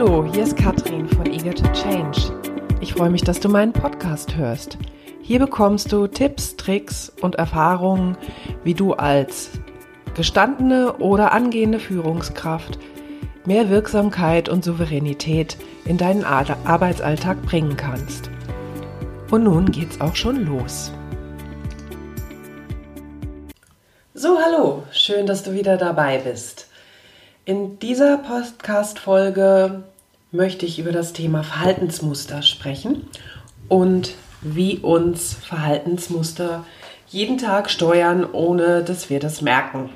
Hallo, hier ist Katrin von Eager to Change. Ich freue mich, dass du meinen Podcast hörst. Hier bekommst du Tipps, Tricks und Erfahrungen, wie du als gestandene oder angehende Führungskraft mehr Wirksamkeit und Souveränität in deinen Arbeitsalltag bringen kannst. Und nun geht's auch schon los. So, hallo, schön, dass du wieder dabei bist. In dieser Podcast-Folge möchte ich über das Thema Verhaltensmuster sprechen und wie uns Verhaltensmuster jeden Tag steuern, ohne dass wir das merken.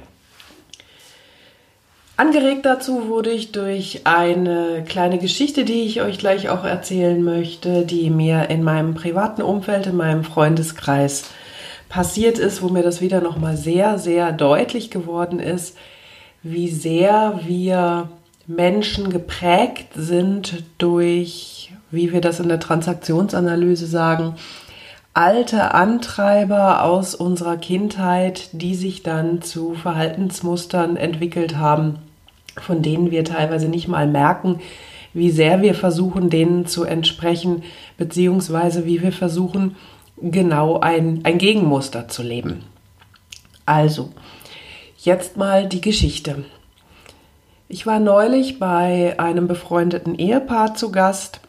Angeregt dazu wurde ich durch eine kleine Geschichte, die ich euch gleich auch erzählen möchte, die mir in meinem privaten Umfeld, in meinem Freundeskreis passiert ist, wo mir das wieder nochmal sehr, sehr deutlich geworden ist, wie sehr wir Menschen geprägt sind durch, wie wir das in der Transaktionsanalyse sagen, alte Antreiber aus unserer Kindheit, die sich dann zu Verhaltensmustern entwickelt haben, von denen wir teilweise nicht mal merken, wie sehr wir versuchen, denen zu entsprechen, beziehungsweise wie wir versuchen, genau ein, ein Gegenmuster zu leben. Also, Jetzt mal die Geschichte. Ich war neulich bei einem befreundeten Ehepaar zu Gast,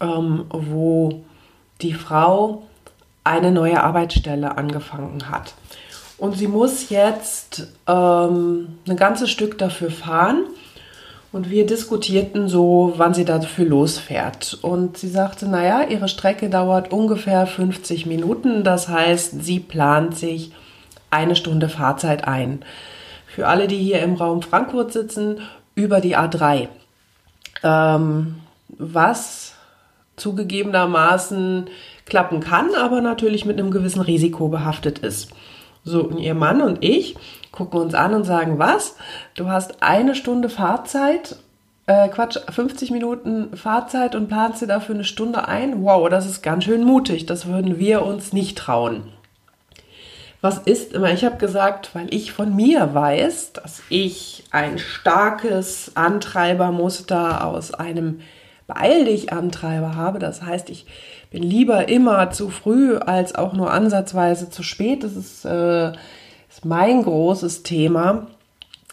ähm, wo die Frau eine neue Arbeitsstelle angefangen hat. Und sie muss jetzt ähm, ein ganzes Stück dafür fahren. Und wir diskutierten so, wann sie dafür losfährt. Und sie sagte, naja, ihre Strecke dauert ungefähr 50 Minuten. Das heißt, sie plant sich eine Stunde Fahrzeit ein. Für alle, die hier im Raum Frankfurt sitzen, über die A3. Ähm, was zugegebenermaßen klappen kann, aber natürlich mit einem gewissen Risiko behaftet ist. So, und ihr Mann und ich gucken uns an und sagen, was? Du hast eine Stunde Fahrzeit, äh, Quatsch, 50 Minuten Fahrzeit und planst dir dafür eine Stunde ein? Wow, das ist ganz schön mutig. Das würden wir uns nicht trauen was ist immer? Ich habe gesagt, weil ich von mir weiß, dass ich ein starkes Antreibermuster aus einem Beeil dich Antreiber habe. Das heißt, ich bin lieber immer zu früh als auch nur ansatzweise zu spät. Das ist, äh, ist mein großes Thema.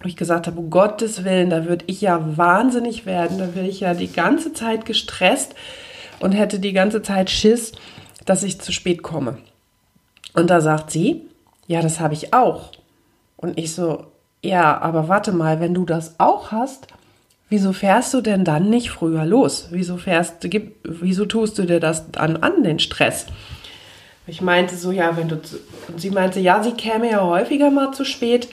Wo ich gesagt habe, um Gottes Willen, da würde ich ja wahnsinnig werden. Da wäre ich ja die ganze Zeit gestresst und hätte die ganze Zeit Schiss, dass ich zu spät komme. Und da sagt sie, ja, das habe ich auch. Und ich so, ja, aber warte mal, wenn du das auch hast, wieso fährst du denn dann nicht früher los? Wieso fährst du, wieso tust du dir das dann an, den Stress? Ich meinte so, ja, wenn du, und sie meinte, ja, sie käme ja häufiger mal zu spät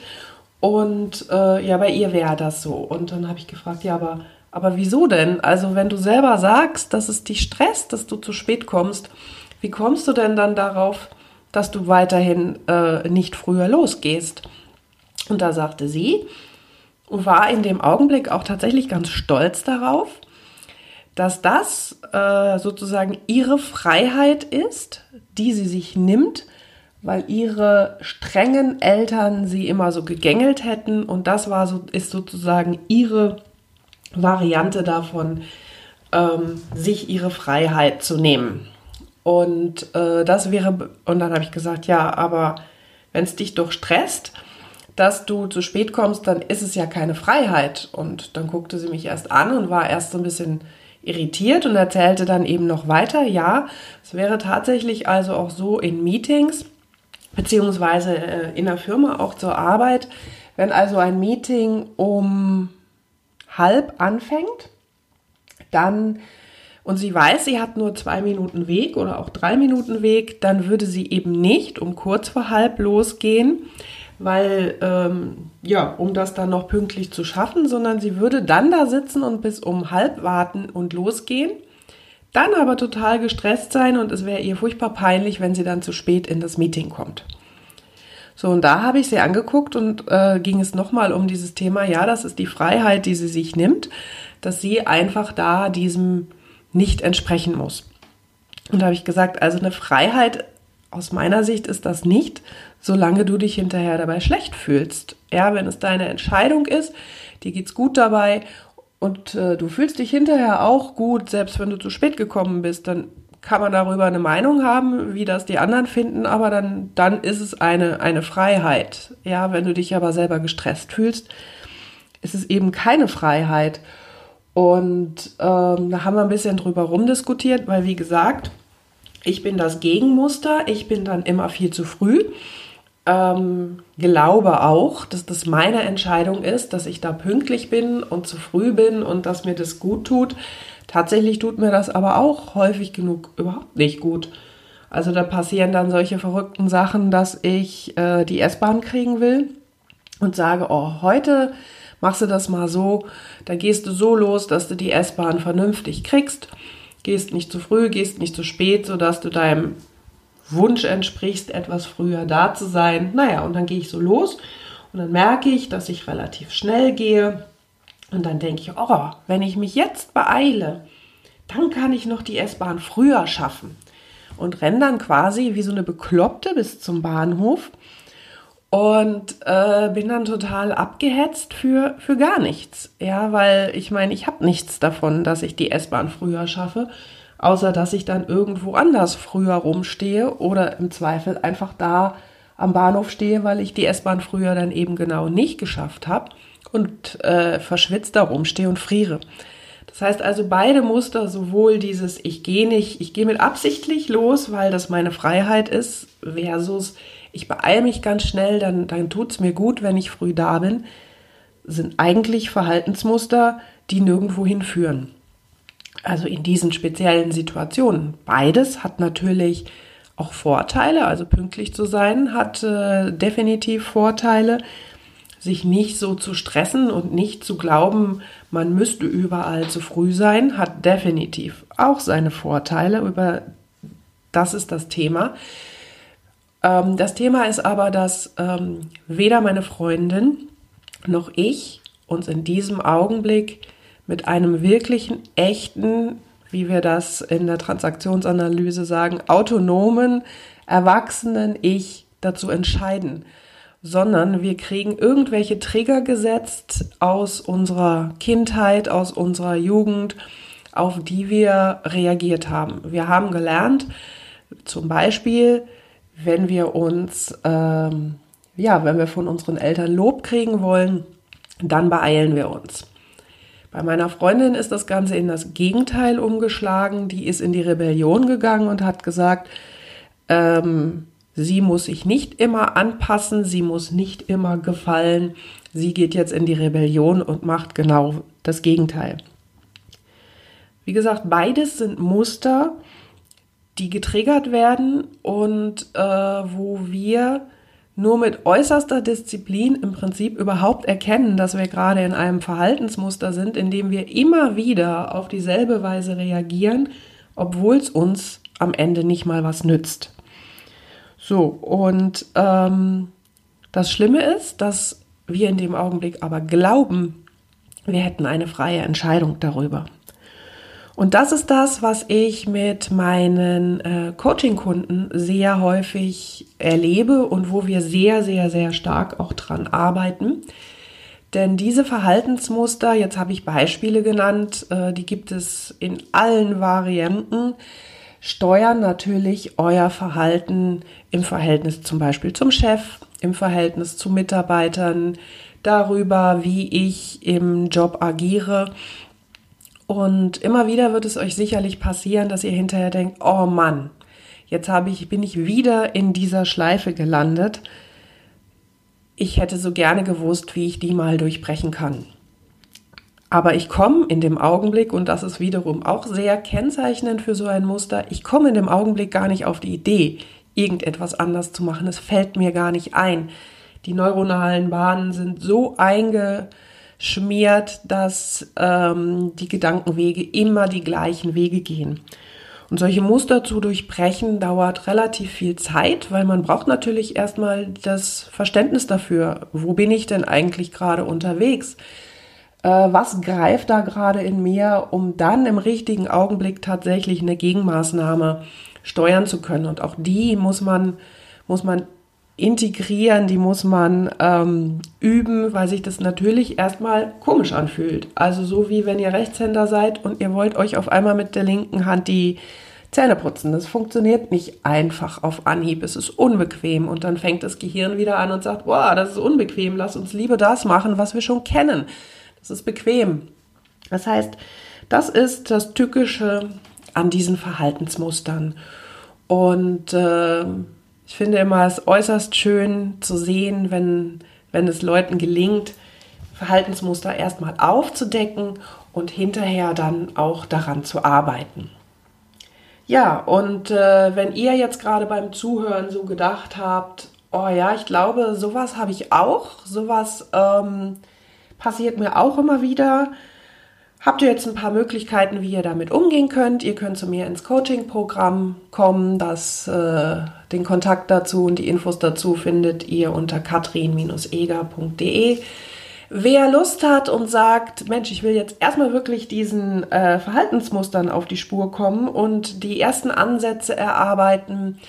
und äh, ja, bei ihr wäre das so. Und dann habe ich gefragt, ja, aber, aber wieso denn? Also, wenn du selber sagst, dass es dich stresst, dass du zu spät kommst, wie kommst du denn dann darauf, dass du weiterhin äh, nicht früher losgehst. Und da sagte sie, war in dem Augenblick auch tatsächlich ganz stolz darauf, dass das äh, sozusagen ihre Freiheit ist, die sie sich nimmt, weil ihre strengen Eltern sie immer so gegängelt hätten und das war so ist sozusagen ihre Variante davon, ähm, sich ihre Freiheit zu nehmen. Und äh, das wäre, und dann habe ich gesagt, ja, aber wenn es dich doch stresst, dass du zu spät kommst, dann ist es ja keine Freiheit. Und dann guckte sie mich erst an und war erst so ein bisschen irritiert und erzählte dann eben noch weiter, ja, es wäre tatsächlich also auch so in Meetings, beziehungsweise äh, in der Firma auch zur Arbeit, wenn also ein Meeting um halb anfängt, dann und sie weiß, sie hat nur zwei Minuten Weg oder auch drei Minuten Weg, dann würde sie eben nicht um kurz vor halb losgehen, weil, ähm, ja, um das dann noch pünktlich zu schaffen, sondern sie würde dann da sitzen und bis um halb warten und losgehen, dann aber total gestresst sein und es wäre ihr furchtbar peinlich, wenn sie dann zu spät in das Meeting kommt. So, und da habe ich sie angeguckt und äh, ging es nochmal um dieses Thema, ja, das ist die Freiheit, die sie sich nimmt, dass sie einfach da diesem nicht entsprechen muss. Und da habe ich gesagt, also eine Freiheit aus meiner Sicht ist das nicht, solange du dich hinterher dabei schlecht fühlst. Ja, wenn es deine Entscheidung ist, dir geht's gut dabei und äh, du fühlst dich hinterher auch gut, selbst wenn du zu spät gekommen bist, dann kann man darüber eine Meinung haben, wie das die anderen finden, aber dann, dann ist es eine, eine Freiheit. Ja, wenn du dich aber selber gestresst fühlst, ist es eben keine Freiheit. Und ähm, da haben wir ein bisschen drüber rumdiskutiert, weil wie gesagt, ich bin das Gegenmuster, ich bin dann immer viel zu früh. Ähm, glaube auch, dass das meine Entscheidung ist, dass ich da pünktlich bin und zu früh bin und dass mir das gut tut. Tatsächlich tut mir das aber auch häufig genug überhaupt nicht gut. Also da passieren dann solche verrückten Sachen, dass ich äh, die S-Bahn kriegen will und sage, oh, heute machst du das mal so, da gehst du so los, dass du die S-Bahn vernünftig kriegst, gehst nicht zu früh, gehst nicht zu spät, sodass du deinem Wunsch entsprichst, etwas früher da zu sein. Naja, und dann gehe ich so los und dann merke ich, dass ich relativ schnell gehe. Und dann denke ich, oh, wenn ich mich jetzt beeile, dann kann ich noch die S-Bahn früher schaffen. Und renne dann quasi wie so eine Bekloppte bis zum Bahnhof und äh, bin dann total abgehetzt für, für gar nichts. Ja, weil ich meine, ich habe nichts davon, dass ich die S-Bahn früher schaffe, außer dass ich dann irgendwo anders früher rumstehe oder im Zweifel einfach da am Bahnhof stehe, weil ich die S-Bahn früher dann eben genau nicht geschafft habe und äh, verschwitzt da rumstehe und friere. Das heißt also beide Muster, sowohl dieses ich gehe nicht, ich gehe mit absichtlich los, weil das meine Freiheit ist, versus ich beeile mich ganz schnell, dann, dann tut es mir gut, wenn ich früh da bin, sind eigentlich Verhaltensmuster, die nirgendwo hinführen. Also in diesen speziellen Situationen. Beides hat natürlich auch Vorteile, also pünktlich zu sein hat äh, definitiv Vorteile. Sich nicht so zu stressen und nicht zu glauben, man müsste überall zu früh sein, hat definitiv auch seine Vorteile. Über das ist das Thema. Ähm, das Thema ist aber, dass ähm, weder meine Freundin noch ich uns in diesem Augenblick mit einem wirklichen, echten, wie wir das in der Transaktionsanalyse sagen, autonomen, erwachsenen Ich dazu entscheiden, sondern wir kriegen irgendwelche Trigger gesetzt aus unserer Kindheit, aus unserer Jugend, auf die wir reagiert haben. Wir haben gelernt, zum Beispiel, wenn wir uns, ähm, ja, wenn wir von unseren Eltern Lob kriegen wollen, dann beeilen wir uns. Bei meiner Freundin ist das Ganze in das Gegenteil umgeschlagen. Die ist in die Rebellion gegangen und hat gesagt, ähm, sie muss sich nicht immer anpassen, sie muss nicht immer gefallen. Sie geht jetzt in die Rebellion und macht genau das Gegenteil. Wie gesagt, beides sind Muster, die getriggert werden und äh, wo wir nur mit äußerster Disziplin im Prinzip überhaupt erkennen, dass wir gerade in einem Verhaltensmuster sind, in dem wir immer wieder auf dieselbe Weise reagieren, obwohl es uns am Ende nicht mal was nützt. So, und ähm, das Schlimme ist, dass wir in dem Augenblick aber glauben, wir hätten eine freie Entscheidung darüber. Und das ist das, was ich mit meinen äh, Coaching-Kunden sehr häufig erlebe und wo wir sehr, sehr, sehr stark auch dran arbeiten. Denn diese Verhaltensmuster, jetzt habe ich Beispiele genannt, äh, die gibt es in allen Varianten, steuern natürlich euer Verhalten im Verhältnis zum Beispiel zum Chef, im Verhältnis zu Mitarbeitern, darüber, wie ich im Job agiere und immer wieder wird es euch sicherlich passieren, dass ihr hinterher denkt, oh Mann, jetzt habe ich, bin ich wieder in dieser Schleife gelandet. Ich hätte so gerne gewusst, wie ich die mal durchbrechen kann. Aber ich komme in dem Augenblick, und das ist wiederum auch sehr kennzeichnend für so ein Muster, ich komme in dem Augenblick gar nicht auf die Idee, irgendetwas anders zu machen. Es fällt mir gar nicht ein. Die neuronalen Bahnen sind so einge, schmiert, dass ähm, die Gedankenwege immer die gleichen Wege gehen. Und solche Muster zu durchbrechen dauert relativ viel Zeit, weil man braucht natürlich erstmal das Verständnis dafür, wo bin ich denn eigentlich gerade unterwegs? Äh, was greift da gerade in mir, um dann im richtigen Augenblick tatsächlich eine Gegenmaßnahme steuern zu können? Und auch die muss man, muss man integrieren, die muss man ähm, üben, weil sich das natürlich erstmal komisch anfühlt. Also so wie wenn ihr Rechtshänder seid und ihr wollt euch auf einmal mit der linken Hand die Zähne putzen. Das funktioniert nicht einfach auf Anhieb. Es ist unbequem und dann fängt das Gehirn wieder an und sagt, boah, das ist unbequem, lass uns lieber das machen, was wir schon kennen. Das ist bequem. Das heißt, das ist das Tückische an diesen Verhaltensmustern. Und äh, ich finde immer es äußerst schön zu sehen, wenn, wenn es Leuten gelingt, Verhaltensmuster erstmal aufzudecken und hinterher dann auch daran zu arbeiten. Ja, und äh, wenn ihr jetzt gerade beim Zuhören so gedacht habt, oh ja, ich glaube, sowas habe ich auch, sowas ähm, passiert mir auch immer wieder, habt ihr jetzt ein paar Möglichkeiten, wie ihr damit umgehen könnt. Ihr könnt zu mir ins Coaching-Programm kommen. Das, äh, den Kontakt dazu und die Infos dazu findet ihr unter katrin-eger.de. Wer Lust hat und sagt, Mensch, ich will jetzt erstmal wirklich diesen äh, Verhaltensmustern auf die Spur kommen und die ersten Ansätze erarbeiten,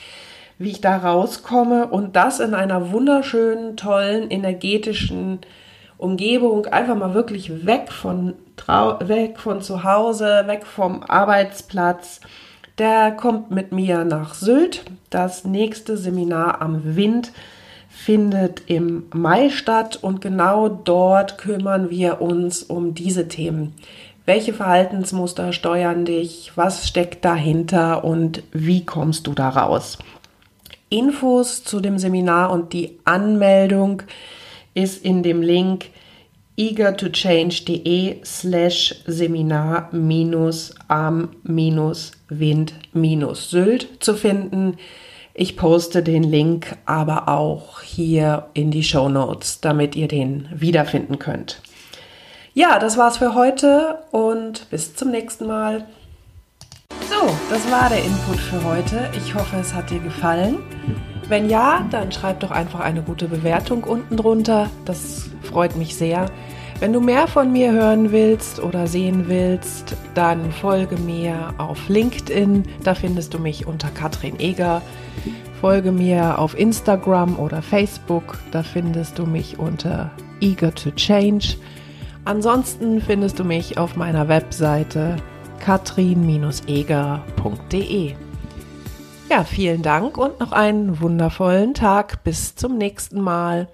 wie ich da rauskomme und das in einer wunderschönen, tollen, energetischen Umgebung, einfach mal wirklich weg von, weg von zu Hause, weg vom Arbeitsplatz, der kommt mit mir nach Sylt. Das nächste Seminar am Wind findet im Mai statt und genau dort kümmern wir uns um diese Themen. Welche Verhaltensmuster steuern dich? Was steckt dahinter und wie kommst du da raus? Infos zu dem Seminar und die Anmeldung ist in dem Link eagertochange.de slash Seminar minus am minus Wind minus Sylt zu finden. Ich poste den Link aber auch hier in die Show Notes, damit ihr den wiederfinden könnt. Ja, das war's für heute und bis zum nächsten Mal. So, das war der Input für heute. Ich hoffe, es hat dir gefallen. Wenn ja, dann schreib doch einfach eine gute Bewertung unten drunter. Das freut mich sehr. Wenn du mehr von mir hören willst oder sehen willst, dann folge mir auf LinkedIn. Da findest du mich unter Katrin Eger. Folge mir auf Instagram oder Facebook. Da findest du mich unter Eager to Change. Ansonsten findest du mich auf meiner Webseite katrin-eger.de. Ja, vielen Dank und noch einen wundervollen Tag. Bis zum nächsten Mal.